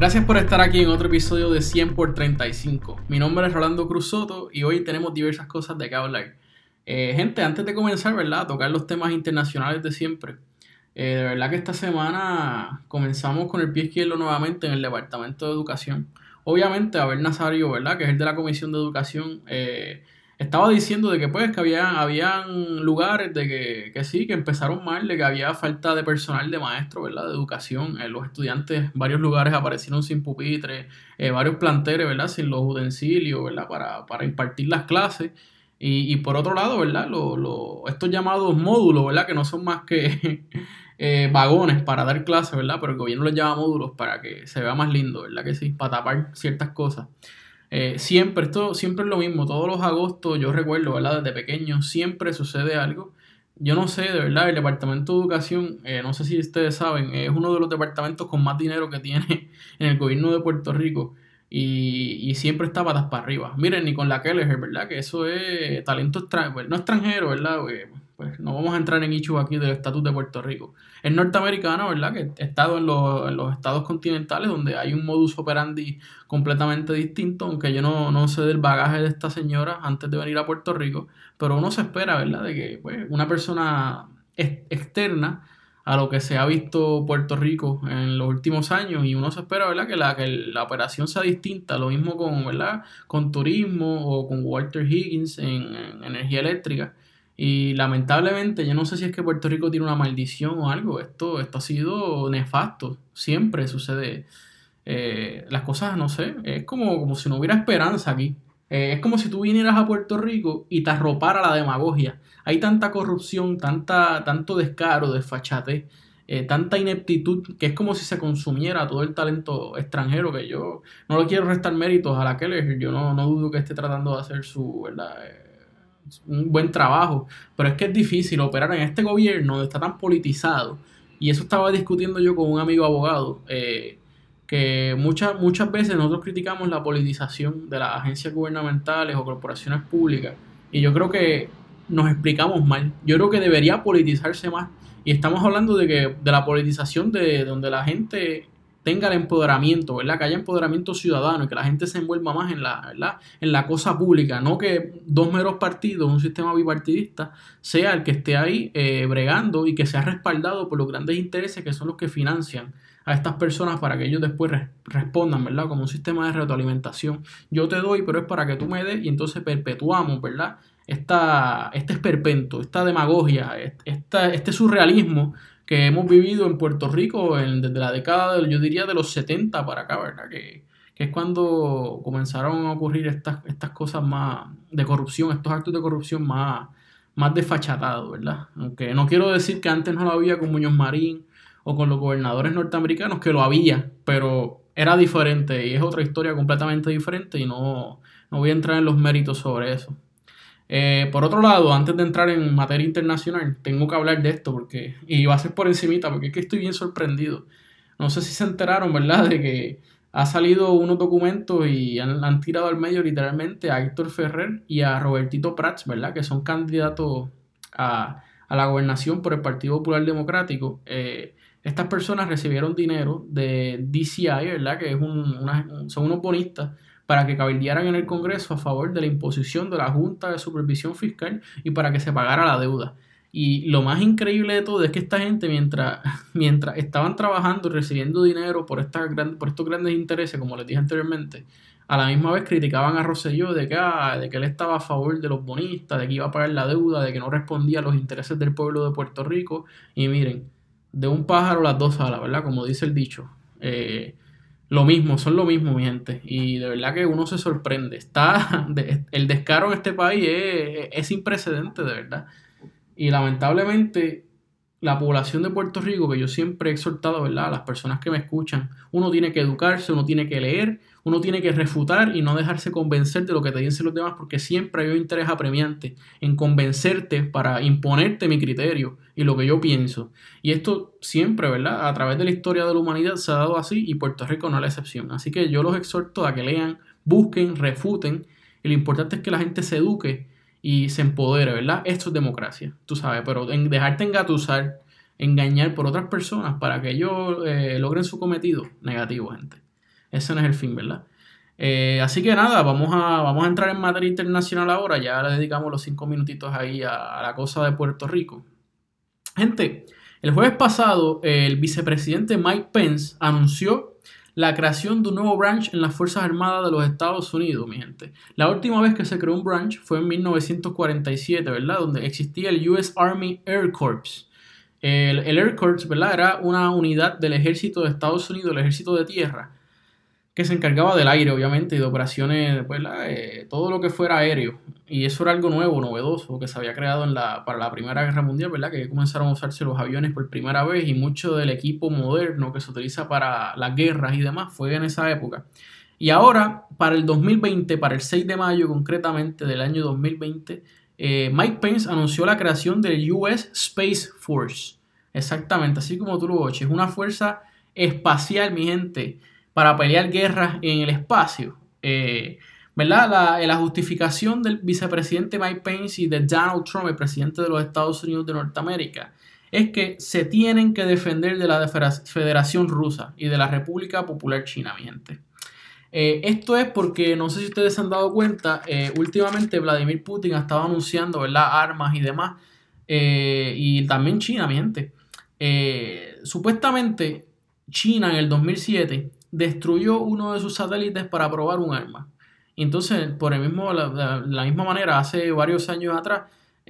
Gracias por estar aquí en otro episodio de 100 por 35. Mi nombre es Rolando Cruz Soto y hoy tenemos diversas cosas de qué hablar. Eh, gente, antes de comenzar, ¿verdad? A tocar los temas internacionales de siempre. Eh, de verdad que esta semana comenzamos con el pie izquierdo nuevamente en el Departamento de Educación. Obviamente, Abel Nazario, ¿verdad? Que es el de la Comisión de Educación. Eh, estaba diciendo de que pues que había, habían lugares de que, que, sí, que empezaron mal, de que había falta de personal de maestro, ¿verdad? De educación. Eh, los estudiantes, varios lugares aparecieron sin pupitre, eh, varios planteles, ¿verdad? Sin los utensilios, ¿verdad? Para, para impartir las clases. Y, y por otro lado, ¿verdad? Lo, lo, estos llamados módulos, ¿verdad? Que no son más que eh, vagones para dar clases, ¿verdad? Pero el gobierno los llama módulos para que se vea más lindo, ¿verdad? Que sí, para tapar ciertas cosas. Eh, siempre, esto siempre es lo mismo, todos los agostos, yo recuerdo, ¿verdad? Desde pequeño, siempre sucede algo. Yo no sé, de verdad, el Departamento de Educación, eh, no sé si ustedes saben, es uno de los departamentos con más dinero que tiene en el gobierno de Puerto Rico. Y, y siempre está patas para arriba. Miren, ni con la Keller, ¿verdad? Que eso es talento extranjero, no extranjero, ¿verdad? Pues no vamos a entrar en hecho aquí del estatus de Puerto Rico. Es norteamericano, ¿verdad? Que he estado en los, en los, estados continentales donde hay un modus operandi completamente distinto, aunque yo no, no, sé del bagaje de esta señora antes de venir a Puerto Rico, pero uno se espera, ¿verdad? De que pues, una persona externa a lo que se ha visto Puerto Rico en los últimos años y uno se espera, ¿verdad? Que la, que la operación sea distinta, lo mismo con, ¿verdad? Con turismo o con Walter Higgins en, en energía eléctrica y lamentablemente, yo no sé si es que Puerto Rico tiene una maldición o algo, esto, esto ha sido nefasto, siempre sucede. Eh, las cosas, no sé, es como, como si no hubiera esperanza aquí. Eh, es como si tú vinieras a Puerto Rico y te arropara la demagogia. Hay tanta corrupción, tanta, tanto descaro, desfachate, eh, tanta ineptitud, que es como si se consumiera todo el talento extranjero, que yo no le quiero restar méritos a la Keller, yo no, no dudo que esté tratando de hacer su, ¿verdad? Un buen trabajo, pero es que es difícil operar en este gobierno donde está tan politizado. Y eso estaba discutiendo yo con un amigo abogado, eh, que muchas, muchas veces nosotros criticamos la politización de las agencias gubernamentales o corporaciones públicas. Y yo creo que nos explicamos mal. Yo creo que debería politizarse más. Y estamos hablando de que de la politización de donde la gente tenga el empoderamiento, ¿verdad? Que haya empoderamiento ciudadano y que la gente se envuelva más en la, ¿verdad? En la cosa pública, no que dos meros partidos, un sistema bipartidista, sea el que esté ahí eh, bregando y que sea respaldado por los grandes intereses que son los que financian a estas personas para que ellos después respondan, ¿verdad? Como un sistema de retroalimentación. Yo te doy, pero es para que tú me des y entonces perpetuamos, ¿verdad? Esta, este esperpento, esta demagogia, esta, este surrealismo que hemos vivido en Puerto Rico desde la década, yo diría, de los 70 para acá, ¿verdad? Que, que es cuando comenzaron a ocurrir estas, estas cosas más de corrupción, estos actos de corrupción más, más desfachatados, ¿verdad? Aunque no quiero decir que antes no lo había con Muñoz Marín o con los gobernadores norteamericanos, que lo había, pero era diferente y es otra historia completamente diferente y no, no voy a entrar en los méritos sobre eso. Eh, por otro lado, antes de entrar en materia internacional, tengo que hablar de esto porque, y va a ser por encimita, porque es que estoy bien sorprendido. No sé si se enteraron, ¿verdad?, de que ha salido unos documentos y han, tirado al medio literalmente a Héctor Ferrer y a Robertito Prats, ¿verdad?, que son candidatos a, la gobernación por el Partido Popular Democrático. Eh, estas personas recibieron dinero de DCI, ¿verdad?, que es un, son unos bonistas para que cabildearan en el Congreso a favor de la imposición de la Junta de Supervisión Fiscal y para que se pagara la deuda. Y lo más increíble de todo es que esta gente, mientras, mientras estaban trabajando y recibiendo dinero por, por estos grandes intereses, como les dije anteriormente, a la misma vez criticaban a Rosselló de que, ah, de que él estaba a favor de los bonistas, de que iba a pagar la deuda, de que no respondía a los intereses del pueblo de Puerto Rico. Y miren, de un pájaro las dos alas, ¿verdad? Como dice el dicho. Eh, lo mismo, son lo mismo, mi gente. Y de verdad que uno se sorprende. Está, el descaro en este país es, es sin precedente, de verdad. Y lamentablemente, la población de Puerto Rico, que yo siempre he exhortado, ¿verdad? A las personas que me escuchan, uno tiene que educarse, uno tiene que leer, uno tiene que refutar y no dejarse convencer de lo que te dicen los demás, porque siempre hay un interés apremiante en convencerte para imponerte mi criterio y lo que yo pienso. Y esto siempre, ¿verdad? A través de la historia de la humanidad se ha dado así y Puerto Rico no es la excepción. Así que yo los exhorto a que lean, busquen, refuten y lo importante es que la gente se eduque y se empodere, ¿verdad? Esto es democracia, tú sabes, pero en dejarte engatusar, engañar por otras personas para que ellos eh, logren su cometido, negativo, gente. Ese no es el fin, ¿verdad? Eh, así que nada, vamos a, vamos a entrar en materia internacional ahora, ya le dedicamos los cinco minutitos ahí a, la cosa de Puerto Rico. Gente, el jueves pasado el vicepresidente Mike Pence anunció la creación de un nuevo branch en las Fuerzas Armadas de los Estados Unidos, mi gente. La última vez que se creó un branch fue en 1947, ¿verdad? Donde existía el US Army Air Corps. El, el Air Corps, ¿verdad? Era una unidad del ejército de Estados Unidos, el ejército de tierra, que se encargaba del aire, obviamente, y de operaciones, pues, eh, todo lo que fuera aéreo. Y eso era algo nuevo, novedoso, que se había creado en la, para la Primera Guerra Mundial, ¿verdad? Que comenzaron a usarse los aviones por primera vez y mucho del equipo moderno que se utiliza para las guerras y demás fue en esa época. Y ahora, para el 2020, para el 6 de mayo concretamente del año 2020, eh, Mike Pence anunció la creación del US Space Force. Exactamente, así como tú lo oyes, una fuerza espacial, mi gente para pelear guerras en el espacio. Eh, ¿verdad? La, justificación del vicepresidente Mike Pence y de Donald Trump, el presidente de los Estados Unidos de Norteamérica, es que se tienen que defender de la Federación Rusa y de la República Popular China, gente. Eh, esto es porque, no sé si ustedes se han dado cuenta, eh, últimamente Vladimir Putin estaba anunciando ¿verdad? armas y demás, y también China, mi gente. supuestamente, China en el 2007 destruyó uno de sus satélites para probar un arma. Entonces, por el mismo, la, la misma manera, hace varios años atrás,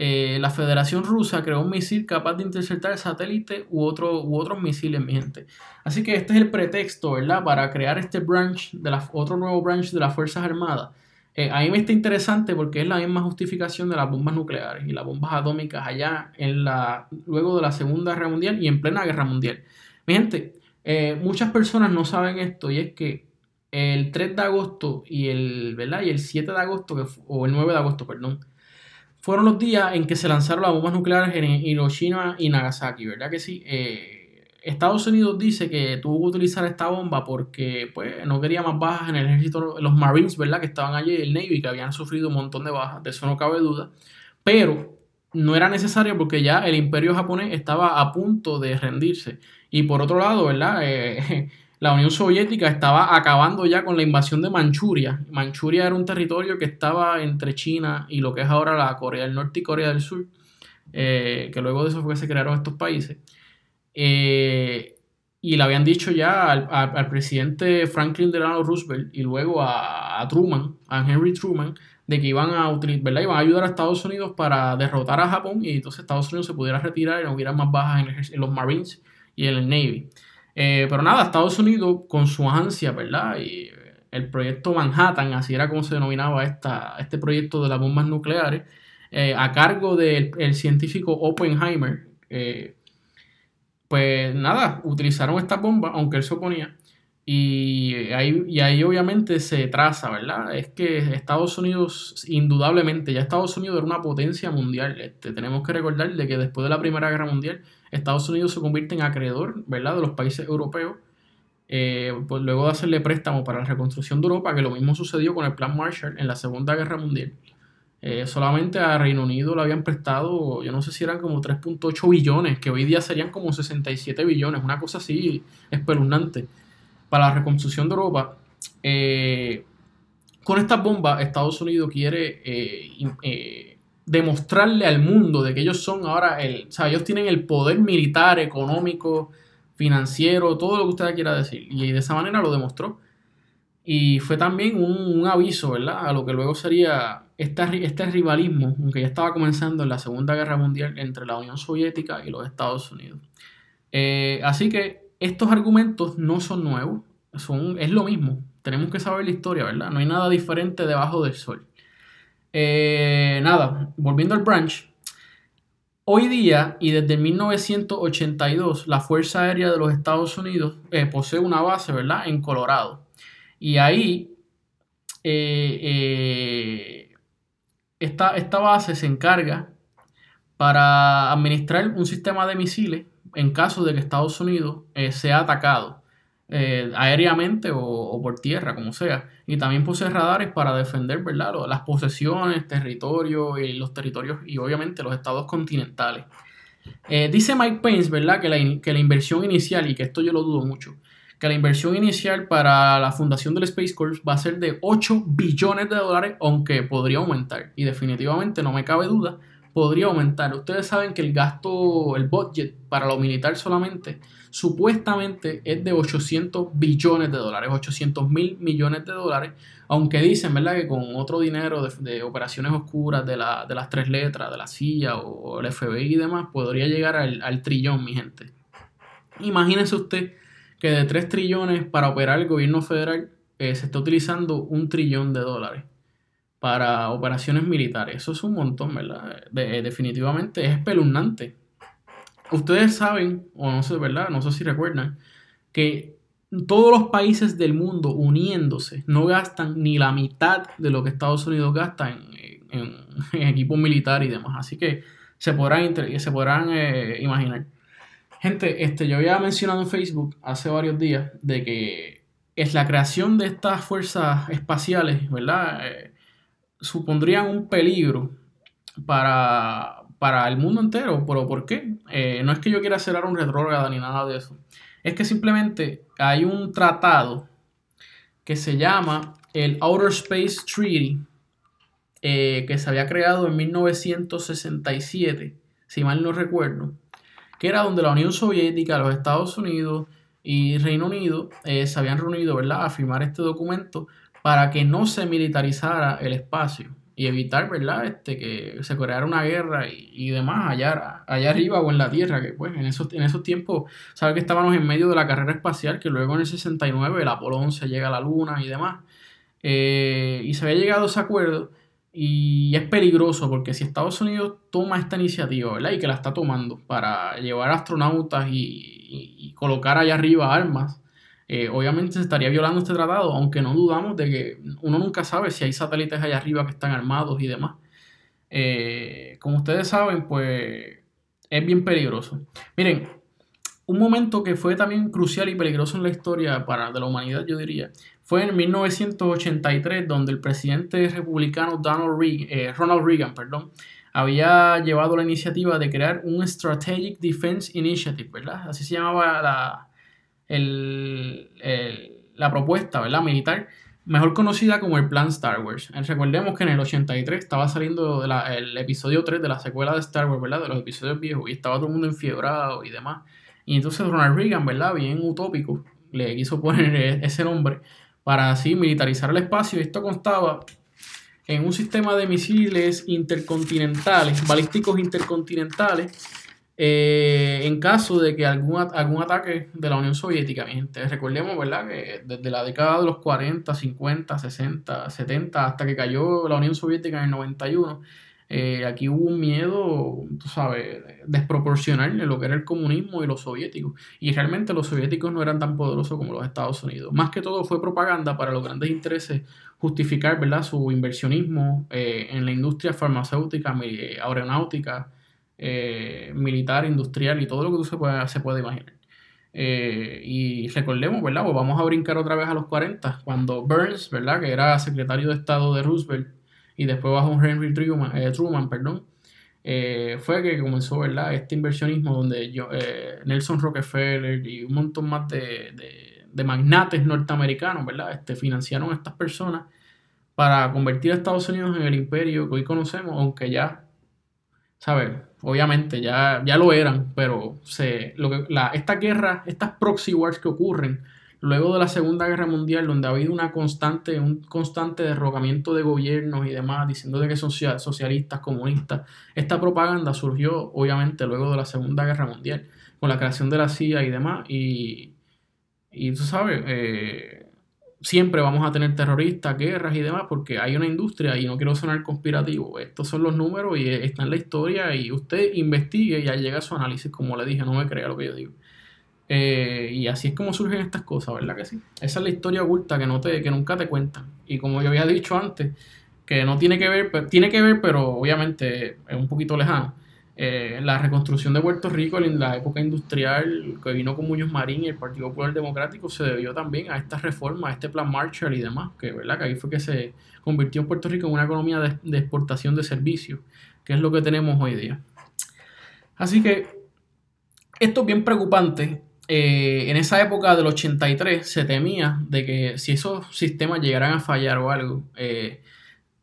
eh, la Federación Rusa creó un misil capaz de interceptar el satélite u, otro, u otros misiles, mi gente. Así que este es el pretexto, ¿verdad? Para crear este branch, de la, otro nuevo branch de las Fuerzas Armadas. Eh, a mí me está interesante porque es la misma justificación de las bombas nucleares y las bombas atómicas allá en la, luego de la Segunda Guerra Mundial y en plena Guerra Mundial. Mi gente, eh, muchas personas no saben esto y es que el 3 de agosto y el, ¿verdad? y el 7 de agosto, que, o el 9 de agosto, perdón, fueron los días en que se lanzaron las bombas nucleares en Hiroshima y Nagasaki, ¿verdad que sí? Eh, Estados Unidos dice que tuvo que utilizar esta bomba porque pues, no quería más bajas en el ejército, los Marines, ¿verdad? Que estaban allí, el Navy, que habían sufrido un montón de bajas, de eso no cabe duda. Pero no era necesario porque ya el imperio japonés estaba a punto de rendirse. Y por otro lado, ¿verdad? Eh, la Unión Soviética estaba acabando ya con la invasión de Manchuria. Manchuria era un territorio que estaba entre China y lo que es ahora la Corea del Norte y Corea del Sur, eh, que luego de eso fue que se crearon estos países. Eh, y le habían dicho ya al, presidente Franklin Delano Roosevelt y luego a, Truman, a Henry Truman, de que iban a, ¿verdad? iban a ayudar a Estados Unidos para derrotar a Japón y entonces Estados Unidos se pudiera retirar y no hubiera más bajas en, los Marines y el Navy. Eh, pero nada, Estados Unidos con su ansia, ¿verdad? Y el proyecto Manhattan, así era como se denominaba esta, este proyecto de las bombas nucleares, eh, a cargo del científico Oppenheimer, eh, pues nada, utilizaron esta bomba, aunque él se oponía, y ahí, y ahí obviamente se traza, ¿verdad? Es que Estados Unidos, indudablemente, ya Estados Unidos era una potencia mundial. Este, tenemos que recordar de que después de la Primera Guerra Mundial, Estados Unidos se convierte en acreedor, ¿verdad?, de los países europeos. Eh, pues luego de hacerle préstamo para la reconstrucción de Europa, que lo mismo sucedió con el Plan Marshall en la Segunda Guerra Mundial. Eh, solamente a Reino Unido le habían prestado, yo no sé si eran como 3.8 billones, que hoy día serían como 67 billones, una cosa así espeluznante para la reconstrucción de Europa, eh, con estas bombas Estados Unidos quiere demostrarle al mundo de que ellos son ahora el, o sea, ellos tienen el poder militar, económico, financiero, todo lo que usted quiera decir. Y de esa manera lo demostró. Y fue también un, aviso, ¿verdad? A lo que luego sería este, este rivalismo, aunque ya estaba comenzando en la Segunda Guerra Mundial entre la Unión Soviética y los Estados Unidos. así que estos argumentos no son nuevos, son, es lo mismo. Tenemos que saber la historia, ¿verdad? No hay nada diferente debajo del sol. Eh, nada, volviendo al branch. Hoy día y desde 1982, la Fuerza Aérea de los Estados Unidos eh, posee una base, ¿verdad? En Colorado. Y ahí eh, esta, esta base se encarga para administrar un sistema de misiles en caso de que Estados Unidos eh, sea atacado eh, aéreamente o, por tierra, como sea. Y también posee radares para defender ¿verdad? las posesiones, territorios y los territorios y obviamente los estados continentales. Eh, dice Mike Pence, ¿verdad? Que la, que la inversión inicial, y que esto yo lo dudo mucho, que la inversión inicial para la fundación del Space Corps va a ser de 8 billones de dólares, aunque podría aumentar. Y definitivamente no me cabe duda, podría aumentar. Ustedes saben que el gasto, el budget para lo militar solamente, supuestamente es de 800 billones de dólares, 800 mil millones de dólares, aunque dicen, ¿verdad?, que con otro dinero de, operaciones oscuras de, las tres letras, de la CIA o, el FBI y demás, podría llegar al, al trillón, mi gente. Imagínense usted que de 3 trillones para operar el gobierno federal eh, se está utilizando un trillón de dólares para operaciones militares. Eso es un montón, ¿verdad? definitivamente es espeluznante. Ustedes saben, o no sé, ¿verdad? No sé si recuerdan, que todos los países del mundo uniéndose no gastan ni la mitad de lo que Estados Unidos gasta en, equipos militares y demás. Así que se podrán, se podrán eh, imaginar. Gente, este, yo había mencionado en Facebook hace varios días de que es la creación de estas fuerzas espaciales, ¿verdad? Eh, supondrían un peligro para, para, el mundo entero. ¿Pero por qué? Eh, no es que yo quiera cerrar un retrógrado ni nada de eso. Es que simplemente hay un tratado que se llama el Outer Space Treaty, eh, que se había creado en 1967, si mal no recuerdo que era donde la Unión Soviética, los Estados Unidos y Reino Unido eh, se habían reunido ¿verdad? a firmar este documento para que no se militarizara el espacio y evitar ¿verdad? Este, que se creara una guerra y, demás allá, allá arriba o en la Tierra, que pues en esos, en esos tiempos, sabe que estábamos en medio de la carrera espacial, que luego en el 69 el Apolo 11 llega a la Luna y demás, eh, y se había llegado a ese acuerdo y es peligroso porque si Estados Unidos toma esta iniciativa, ¿verdad? Y que la está tomando para llevar astronautas y, colocar allá arriba armas, eh, obviamente se estaría violando este tratado, aunque no dudamos de que uno nunca sabe si hay satélites allá arriba que están armados y demás. Eh, como ustedes saben, pues es bien peligroso. Miren, un momento que fue también crucial y peligroso en la historia para, de la humanidad, yo diría, fue en 1983 donde el presidente republicano Donald Reagan, eh, Ronald Reagan perdón, había llevado la iniciativa de crear un Strategic Defense Initiative, ¿verdad? Así se llamaba la, la propuesta, ¿verdad? Militar, mejor conocida como el Plan Star Wars. Recordemos que en el 83 estaba saliendo el episodio 3 de la secuela de Star Wars, ¿verdad? De los episodios viejos y estaba todo el mundo enfiebrado y demás. Y entonces Ronald Reagan, ¿verdad? Bien utópico, le quiso poner e-, ese nombre para así militarizar el espacio. Esto constaba en un sistema de misiles intercontinentales, balísticos intercontinentales, eh, en caso de que algún, algún ataque de la Unión Soviética, mi gente, recordemos, ¿verdad? Que desde la década de los 40, 50, 60, 70, hasta que cayó la Unión Soviética en el 91, eh, aquí hubo un miedo, tú sabes, desproporcional en lo que era el comunismo y los soviéticos. Y realmente los soviéticos no eran tan poderosos como los Estados Unidos. Más que todo fue propaganda para los grandes intereses justificar ¿verdad? su inversionismo eh, en la industria farmacéutica, aeronáutica, eh, militar, industrial y todo lo que tú se puede, se puede imaginar. y recordemos, ¿verdad? Pues vamos a brincar otra vez a los 40, cuando Burns, ¿verdad? Que era secretario de Estado de Roosevelt, y después bajo Henry Truman, eh, perdón, eh, fue que comenzó ¿verdad? este inversionismo donde yo, eh, Nelson Rockefeller y un montón más de, de, magnates norteamericanos ¿verdad? Este, financiaron a estas personas para convertir a Estados Unidos en el imperio que hoy conocemos, aunque ya, ¿sabes? Obviamente ya, ya lo eran, pero se, lo que, la, esta guerra, estas proxy wars que ocurren, luego de la Segunda Guerra Mundial, donde ha habido una constante, un constante derrocamiento de gobiernos y demás, diciendo de que son socialistas, comunistas, esta propaganda surgió obviamente luego de la Segunda Guerra Mundial, con la creación de la CIA y demás, y, y tú sabes, eh, siempre vamos a tener terroristas, guerras y demás, porque hay una industria y no quiero sonar conspirativo. Estos son los números y está en la historia y usted investigue y ya llega a su análisis, como le dije, no me crea lo que yo digo. Eh, y así es como surgen estas cosas, ¿verdad que sí? Esa es la historia oculta que, no te, que nunca te cuentan. Y como yo había dicho antes, que no tiene que ver, tiene que ver, pero obviamente es un poquito lejano. Eh, la reconstrucción de Puerto Rico en la época industrial que vino con Muñoz Marín y el Partido Popular Democrático se debió también a esta reforma, a este plan Marshall y demás, que, ¿verdad? que ahí fue que se convirtió Puerto Rico en una economía de, de exportación de servicios, que es lo que tenemos hoy día. Así que esto es bien preocupante eh, en esa época del 83 se temía de que si esos sistemas llegaran a fallar o algo, eh,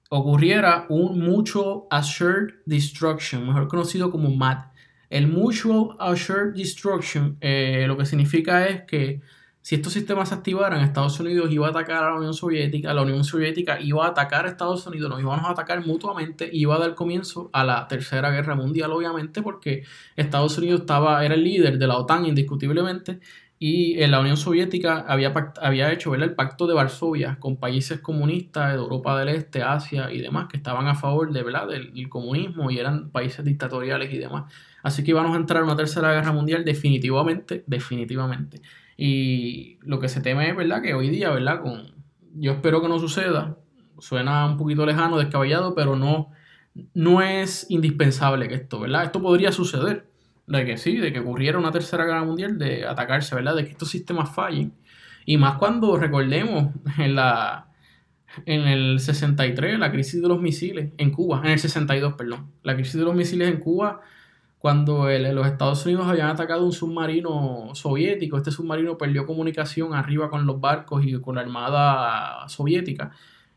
ocurriera un Mutual Assured Destruction, mejor conocido como MAD. El Mutual Assured Destruction eh, lo que significa es que si estos sistemas se activaran, Estados Unidos iba a atacar a la Unión Soviética, la Unión Soviética iba a atacar a Estados Unidos, nos íbamos a atacar mutuamente y iba a dar comienzo a la Tercera Guerra Mundial, obviamente, porque Estados Unidos estaba, era el líder de la OTAN indiscutiblemente y en la Unión Soviética había, había hecho el pacto de Varsovia con países comunistas de Europa del Este, Asia y demás que estaban a favor de, ¿verdad? del, del comunismo y eran países dictatoriales y demás. Así que íbamos a entrar en una tercera guerra mundial definitivamente, definitivamente. Y lo que se teme es, ¿verdad? Que hoy día, ¿verdad? Con, yo espero que no suceda. Suena un poquito lejano, descabellado, pero no, no es indispensable que esto, ¿verdad? Esto podría suceder. De que sí, de que ocurriera una tercera guerra mundial, de atacarse, ¿verdad? De que estos sistemas fallen. Y más cuando recordemos en la en el 63, la crisis de los misiles en Cuba, en el 62, perdón, la crisis de los misiles en Cuba cuando los Estados Unidos habían atacado un submarino soviético, este submarino perdió comunicación arriba con los barcos y con la armada soviética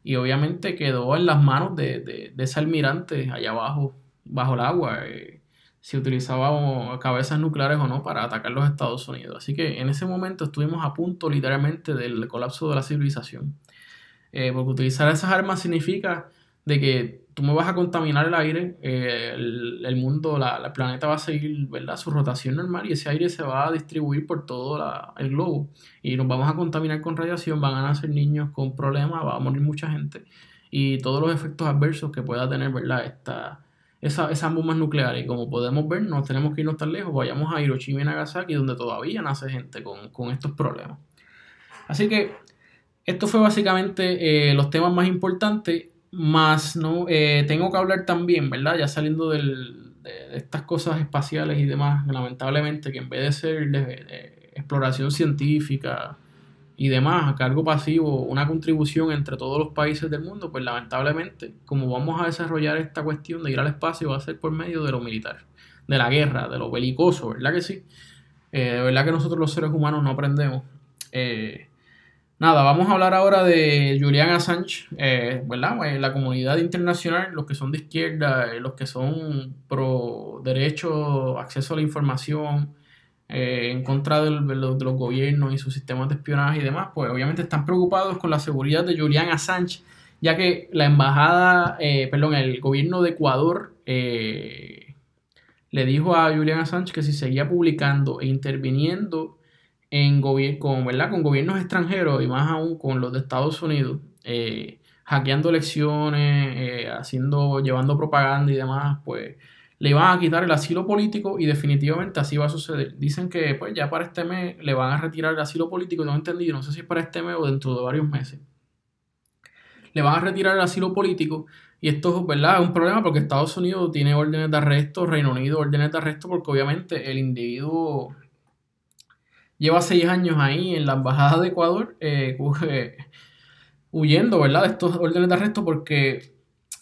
y obviamente quedó en las manos de, ese almirante allá abajo, bajo el agua, eh, si utilizaba cabezas nucleares o no para atacar los Estados Unidos. Así que en ese momento estuvimos a punto literalmente del colapso de la civilización. Eh, porque utilizar esas armas significa de que tú me vas a contaminar el aire, eh, el, mundo, la, el planeta va a seguir ¿verdad? su rotación normal y ese aire se va a distribuir por todo el globo y nos vamos a contaminar con radiación, van a nacer niños con problemas, va a morir mucha gente y todos los efectos adversos que pueda tener ¿verdad? Esta, esa, esas bombas nucleares. Y como podemos ver, no tenemos que irnos tan lejos, vayamos a Hiroshima y Nagasaki donde todavía nace gente con, con estos problemas. Así que esto fue básicamente eh, los temas más importantes más, ¿no? Eh, tengo que hablar también, ¿verdad? Ya saliendo de, estas cosas espaciales y demás, lamentablemente, que en vez de ser de, exploración científica y demás, a cargo pasivo, una contribución entre todos los países del mundo, pues lamentablemente, como vamos a desarrollar esta cuestión de ir al espacio, va a ser por medio de lo militar, de la guerra, de lo belicoso, ¿verdad que sí? Eh, de verdad que nosotros los seres humanos no aprendemos. Eh, Nada, vamos a hablar ahora de Julian Assange, eh, ¿verdad? Pues, la comunidad internacional, los que son de izquierda, eh, los que son pro derecho, acceso a la información, eh, en contra de, los, gobiernos y sus sistemas de espionaje y demás, pues obviamente están preocupados con la seguridad de Julian Assange, ya que la embajada, perdón, el gobierno de Ecuador le dijo a Julian Assange que si seguía publicando e interviniendo en con, ¿verdad? con gobiernos extranjeros y más aún con los de Estados Unidos, eh, hackeando elecciones, eh, haciendo, llevando propaganda y demás, pues le iban a quitar el asilo político y definitivamente así va a suceder. Dicen que pues ya para este mes le van a retirar el asilo político, no he entendido, no sé si es para este mes o dentro de varios meses. Le van a retirar el asilo político y esto ¿verdad? es un problema porque Estados Unidos tiene órdenes de arresto, Reino Unido órdenes de arresto porque obviamente el individuo lleva seis años ahí en la embajada de Ecuador eh, huyendo, ¿verdad? De estos órdenes de arresto porque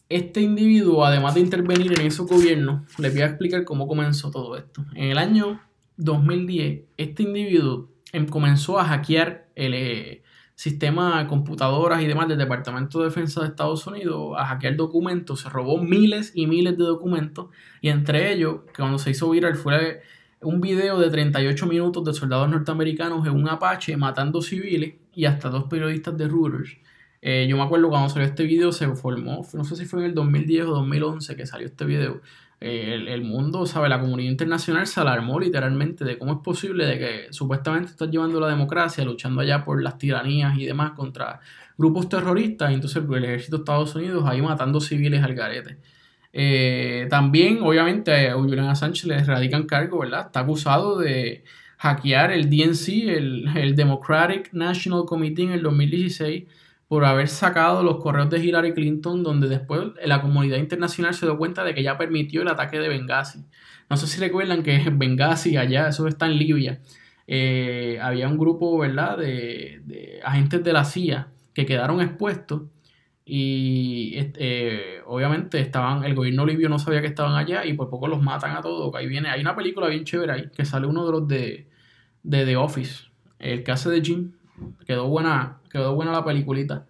este individuo, además de intervenir en esos gobiernos, les voy a explicar cómo comenzó todo esto. En el año 2010, este individuo em, comenzó a hackear el eh, sistema de computadoras y demás del Departamento de Defensa de Estados Unidos, a hackear documentos, se robó miles y miles de documentos y entre ellos, que cuando se hizo viral fue un video de 38 minutos de soldados norteamericanos en un Apache matando civiles y hasta dos periodistas de Reuters. Eh, yo me acuerdo cuando salió este video, se formó, no sé si fue en el 2010 o 2011 que salió este video. Eh, el, mundo, ¿sabe? La comunidad internacional se alarmó literalmente de cómo es posible de que supuestamente estás llevando la democracia, luchando allá por las tiranías y demás contra grupos terroristas, y entonces el ejército de Estados Unidos ahí matando civiles al garete. Eh, también, obviamente, a Julian Assange le radican cargo, ¿verdad? Está acusado de hackear el DNC, el, Democratic National Committee en el 2016, por haber sacado los correos de Hillary Clinton, donde después la comunidad internacional se dio cuenta de que ya permitió el ataque de Benghazi. No sé si recuerdan que Benghazi, allá, eso está en Libia, eh, había un grupo, ¿verdad?, de, de agentes de la CIA que quedaron expuestos y este, obviamente estaban, el gobierno libio no sabía que estaban allá y por poco los matan a todos. Ahí viene, hay una película bien chévere ahí, que sale uno de los de, de The Office, el que hace de Jim. Quedó buena, quedó buena la peliculita.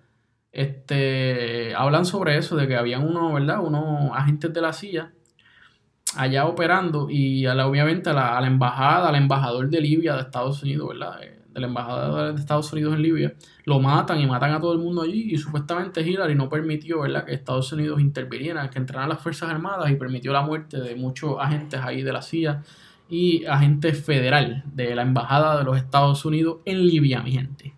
Este, hablan sobre eso, de que habían unos, ¿verdad? Unos agentes de la CIA allá operando y obviamente a la, embajada, al embajador de Libia de Estados Unidos, ¿verdad? Eh, de la embajada de Estados Unidos en Libia, lo matan y matan a todo el mundo allí y supuestamente Hillary no permitió, ¿verdad? Que Estados Unidos interviniera, que entraran las Fuerzas Armadas y permitió la muerte de muchos agentes ahí de la CIA y agentes federal de la embajada de los Estados Unidos en Libia, mi gente.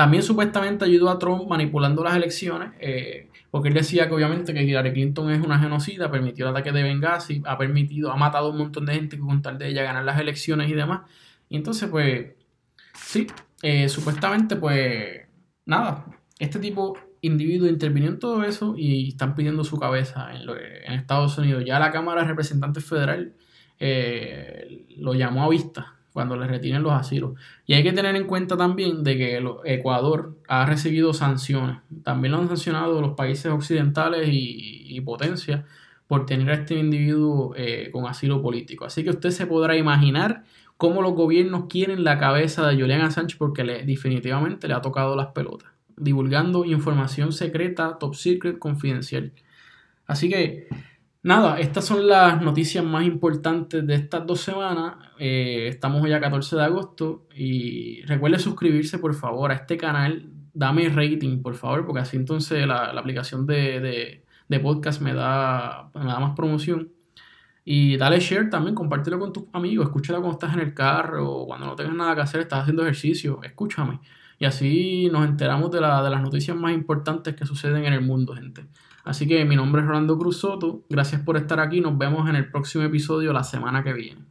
También supuestamente ayudó a Trump manipulando las elecciones, eh, porque él decía que obviamente que Hillary Clinton es una genocida, permitió el ataque de Benghazi, ha permitido, ha matado a un montón de gente con tal de ella ganar las elecciones y demás. Y entonces, pues, sí, eh, supuestamente, pues, nada, este tipo individuo intervino en todo eso y están pidiendo su cabeza en, en Estados Unidos. Ya la Cámara de Representantes Federal eh, lo llamó a vista cuando le retiren los asilos. Y hay que tener en cuenta también de que Ecuador ha recibido sanciones. También lo han sancionado los países occidentales y, potencias por tener a este individuo eh, con asilo político. Así que usted se podrá imaginar cómo los gobiernos quieren la cabeza de Julian Assange porque definitivamente le ha tocado las pelotas, divulgando información secreta, top secret, confidencial. Así que Nada, estas son las noticias más importantes de estas dos semanas. Eh, estamos ya 14 de agosto y recuerde suscribirse por favor a este canal. Dame rating por favor, porque así entonces la, aplicación de, podcast me da, me más promoción. Y dale share también, compártelo con tus amigos, escúchalo cuando estás en el carro, o cuando no tengas nada que hacer, estás haciendo ejercicio, escúchame. Y así nos enteramos de, de las noticias más importantes que suceden en el mundo, gente. Así que mi nombre es Rolando Cruz Soto. Gracias por estar aquí. Nos vemos en el próximo episodio la semana que viene.